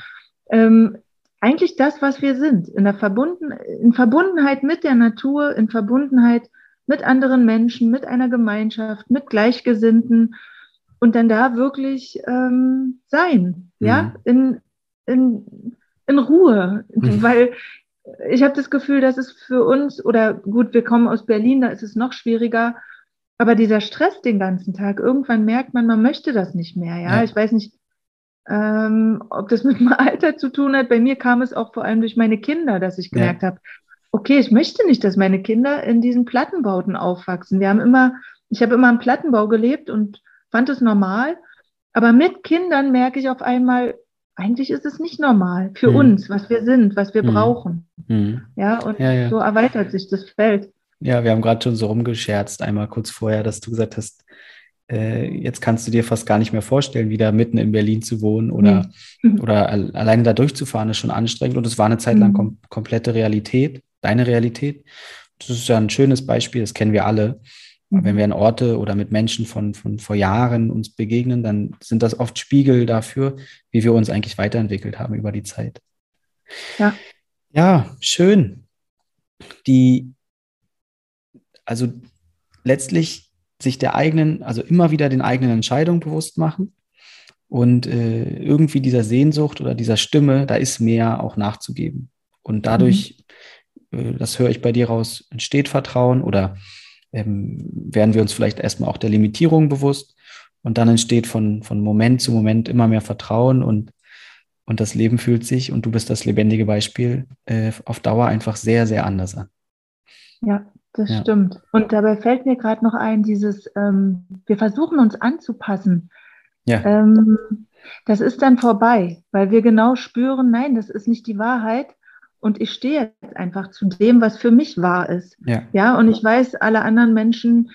Ähm, eigentlich das, was wir sind, in der Verbunden, in Verbundenheit mit der Natur, in Verbundenheit mit anderen Menschen, mit einer Gemeinschaft, mit Gleichgesinnten und dann da wirklich ähm, sein, mhm. ja, in, in, in Ruhe, mhm. weil ich habe das Gefühl, dass es für uns, oder gut, wir kommen aus Berlin, da ist es noch schwieriger, aber dieser Stress den ganzen Tag, irgendwann merkt man, man möchte das nicht mehr. Ja, ja. ich weiß nicht, ähm, ob das mit meinem Alter zu tun hat. Bei mir kam es auch vor allem durch meine Kinder, dass ich gemerkt ja. habe, okay, ich möchte nicht, dass meine Kinder in diesen Plattenbauten aufwachsen. Wir haben immer, ich habe immer im Plattenbau gelebt und fand es normal. Aber mit Kindern merke ich auf einmal, eigentlich ist es nicht normal für mhm. uns, was wir sind, was wir mhm. brauchen. Mhm. Ja, und ja, ja. so erweitert sich das Feld. Ja, wir haben gerade schon so rumgescherzt, einmal kurz vorher, dass du gesagt hast, äh, jetzt kannst du dir fast gar nicht mehr vorstellen, wieder mitten in Berlin zu wohnen oder, mhm. oder alleine da durchzufahren, ist schon anstrengend. Und es war eine Zeit lang mhm. kom komplette Realität, deine Realität. Das ist ja ein schönes Beispiel, das kennen wir alle. Wenn wir an Orte oder mit Menschen von, von vor Jahren uns begegnen, dann sind das oft Spiegel dafür, wie wir uns eigentlich weiterentwickelt haben über die Zeit. Ja. Ja, schön. Die, also letztlich sich der eigenen, also immer wieder den eigenen Entscheidungen bewusst machen und äh, irgendwie dieser Sehnsucht oder dieser Stimme, da ist mehr auch nachzugeben. Und dadurch, mhm. äh, das höre ich bei dir raus, entsteht Vertrauen oder ähm, werden wir uns vielleicht erstmal auch der Limitierung bewusst und dann entsteht von, von Moment zu Moment immer mehr Vertrauen und, und das Leben fühlt sich, und du bist das lebendige Beispiel, äh, auf Dauer einfach sehr, sehr anders an. Ja, das ja. stimmt. Und dabei fällt mir gerade noch ein, dieses, ähm, wir versuchen uns anzupassen. Ja. Ähm, das ist dann vorbei, weil wir genau spüren, nein, das ist nicht die Wahrheit und ich stehe jetzt einfach zu dem, was für mich wahr ist. Ja, ja und ich weiß, alle anderen Menschen,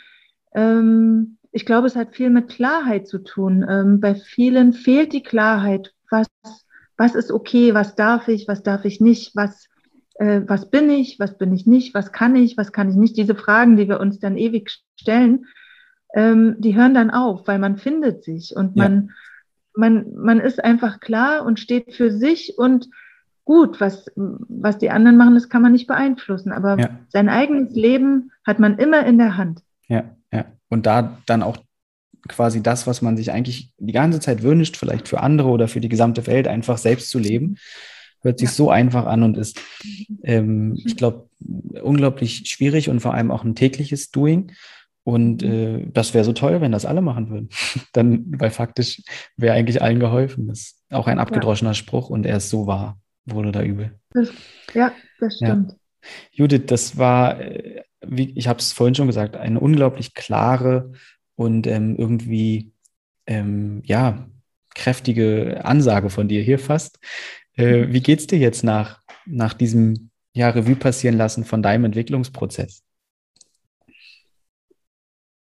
ähm, ich glaube, es hat viel mit Klarheit zu tun. Ähm, bei vielen fehlt die Klarheit, was, was ist okay, was darf ich, was darf ich nicht, was, äh, was bin ich, was bin ich nicht, was kann ich, was kann ich nicht. Diese Fragen, die wir uns dann ewig stellen, ähm, die hören dann auf, weil man findet sich und man, ja. man, man ist einfach klar und steht für sich und gut, was, was die anderen machen, das kann man nicht beeinflussen. Aber ja. sein eigenes Leben hat man immer in der Hand. Ja, ja. Und da dann auch quasi das, was man sich eigentlich die ganze Zeit wünscht, vielleicht für andere oder für die gesamte Welt, einfach selbst zu leben, hört sich ja. so einfach an und ist, ähm, ich glaube, unglaublich schwierig und vor allem auch ein tägliches Doing. Und mhm. äh, das wäre so toll, wenn das alle machen würden. Dann, weil faktisch wäre eigentlich allen geholfen. Das ist auch ein abgedroschener ja. Spruch und er ist so wahr wohl oder übel. Ja, das stimmt. Ja. Judith, das war, äh, wie ich habe es vorhin schon gesagt, eine unglaublich klare und ähm, irgendwie ähm, ja kräftige Ansage von dir hier fast. Äh, wie geht's dir jetzt nach, nach diesem ja, Revue passieren lassen von deinem Entwicklungsprozess?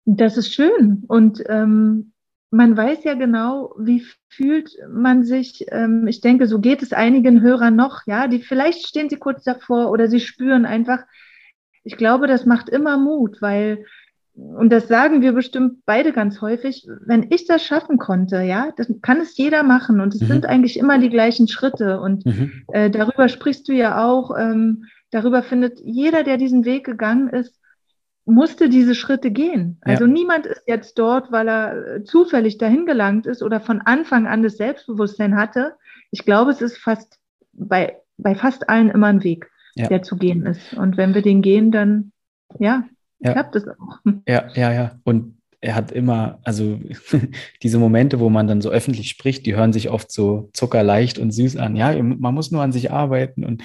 Das ist schön und ähm, man weiß ja genau, wie fühlt man sich. Ähm, ich denke, so geht es einigen Hörern noch, ja, die vielleicht stehen sie kurz davor oder sie spüren einfach. Ich glaube, das macht immer Mut, weil und das sagen wir bestimmt beide ganz häufig, wenn ich das schaffen konnte, ja, das kann es jeder machen und es mhm. sind eigentlich immer die gleichen Schritte und mhm. äh, darüber sprichst du ja auch, ähm, darüber findet jeder, der diesen Weg gegangen ist, musste diese Schritte gehen. Also ja. niemand ist jetzt dort, weil er äh, zufällig dahin gelangt ist oder von Anfang an das Selbstbewusstsein hatte. Ich glaube, es ist fast bei, bei fast allen immer ein Weg, ja. der zu gehen ist. Und wenn wir den gehen, dann ja, ja. klappt es auch. Ja, ja, ja. Und er hat immer, also diese Momente, wo man dann so öffentlich spricht, die hören sich oft so zuckerleicht und süß an. Ja, man muss nur an sich arbeiten. Und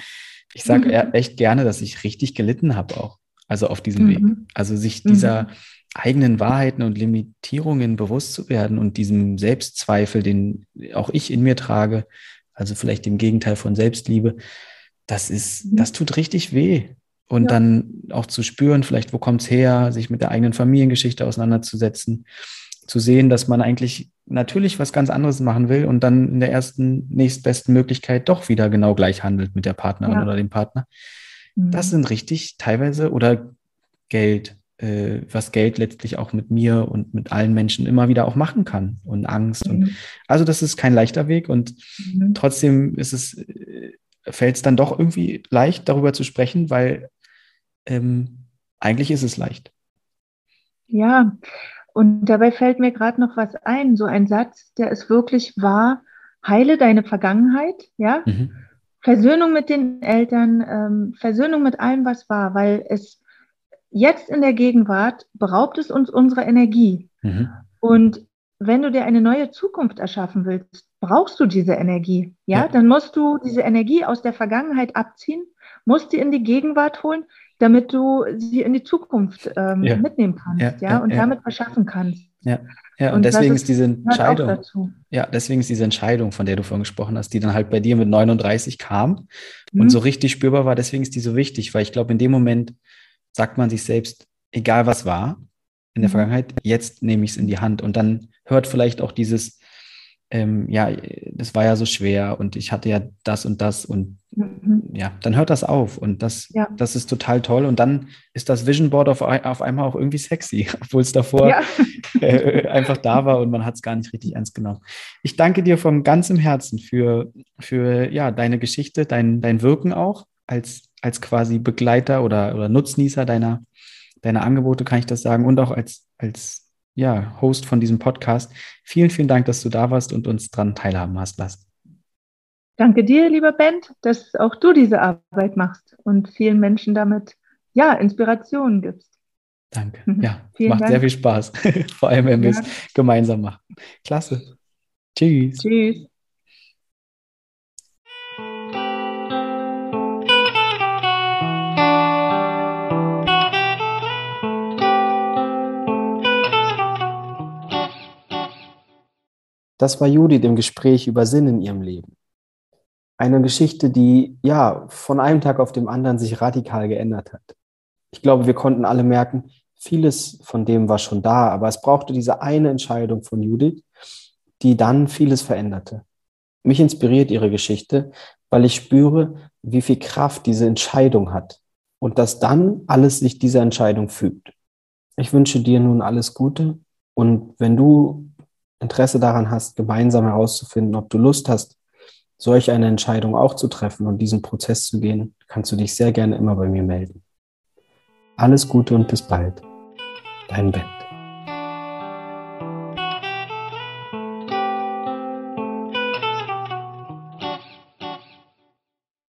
ich sage mhm. echt gerne, dass ich richtig gelitten habe auch. Also auf diesem mhm. Weg. Also sich dieser mhm. eigenen Wahrheiten und Limitierungen bewusst zu werden und diesem Selbstzweifel, den auch ich in mir trage, also vielleicht dem Gegenteil von Selbstliebe, das ist, mhm. das tut richtig weh. Und ja. dann auch zu spüren, vielleicht, wo kommt es her, sich mit der eigenen Familiengeschichte auseinanderzusetzen, zu sehen, dass man eigentlich natürlich was ganz anderes machen will und dann in der ersten, nächstbesten Möglichkeit doch wieder genau gleich handelt mit der Partnerin ja. oder dem Partner. Das mhm. sind richtig teilweise oder Geld, äh, was Geld letztlich auch mit mir und mit allen Menschen immer wieder auch machen kann und Angst. Mhm. Und also das ist kein leichter Weg und mhm. trotzdem ist es, äh, fällt es dann doch irgendwie leicht, darüber zu sprechen, weil ähm, eigentlich ist es leicht. Ja, und dabei fällt mir gerade noch was ein, so ein Satz, der ist wirklich wahr, heile deine Vergangenheit, ja. Mhm. Versöhnung mit den Eltern, ähm, Versöhnung mit allem, was war, weil es jetzt in der Gegenwart beraubt es uns unserer Energie. Mhm. Und wenn du dir eine neue Zukunft erschaffen willst, brauchst du diese Energie. Ja? ja, dann musst du diese Energie aus der Vergangenheit abziehen, musst sie in die Gegenwart holen, damit du sie in die Zukunft ähm, ja. mitnehmen kannst, ja, ja, und damit verschaffen kannst. Ja, ja und, und deswegen ist diese Entscheidung, ja, deswegen ist diese Entscheidung, von der du vorhin gesprochen hast, die dann halt bei dir mit 39 kam mhm. und so richtig spürbar war, deswegen ist die so wichtig, weil ich glaube, in dem Moment sagt man sich selbst, egal was war in der mhm. Vergangenheit, jetzt nehme ich es in die Hand und dann hört vielleicht auch dieses, ähm, ja, das war ja so schwer und ich hatte ja das und das und mhm. ja, dann hört das auf und das, ja. das ist total toll und dann ist das Vision Board auf, auf einmal auch irgendwie sexy, obwohl es davor ja. äh, einfach da war und man hat es gar nicht richtig ernst genommen. Ich danke dir von ganzem Herzen für, für ja, deine Geschichte, dein, dein Wirken auch als, als quasi Begleiter oder, oder Nutznießer deiner, deiner Angebote, kann ich das sagen, und auch als, als ja, Host von diesem Podcast. Vielen, vielen Dank, dass du da warst und uns daran teilhaben hast lassen. Danke dir, lieber Ben, dass auch du diese Arbeit machst und vielen Menschen damit ja, Inspirationen gibst. Danke. Mhm. Ja, macht Dank. sehr viel Spaß. Vor allem, wenn ja. wir es gemeinsam machen. Klasse. Tschüss. Tschüss. Das war Judith im Gespräch über Sinn in ihrem Leben. Eine Geschichte, die ja von einem Tag auf den anderen sich radikal geändert hat. Ich glaube, wir konnten alle merken, vieles von dem war schon da, aber es brauchte diese eine Entscheidung von Judith, die dann vieles veränderte. Mich inspiriert ihre Geschichte, weil ich spüre, wie viel Kraft diese Entscheidung hat und dass dann alles sich dieser Entscheidung fügt. Ich wünsche dir nun alles Gute und wenn du Interesse daran hast, gemeinsam herauszufinden, ob du Lust hast, solch eine Entscheidung auch zu treffen und diesen Prozess zu gehen, kannst du dich sehr gerne immer bei mir melden. Alles Gute und bis bald. Dein Ben.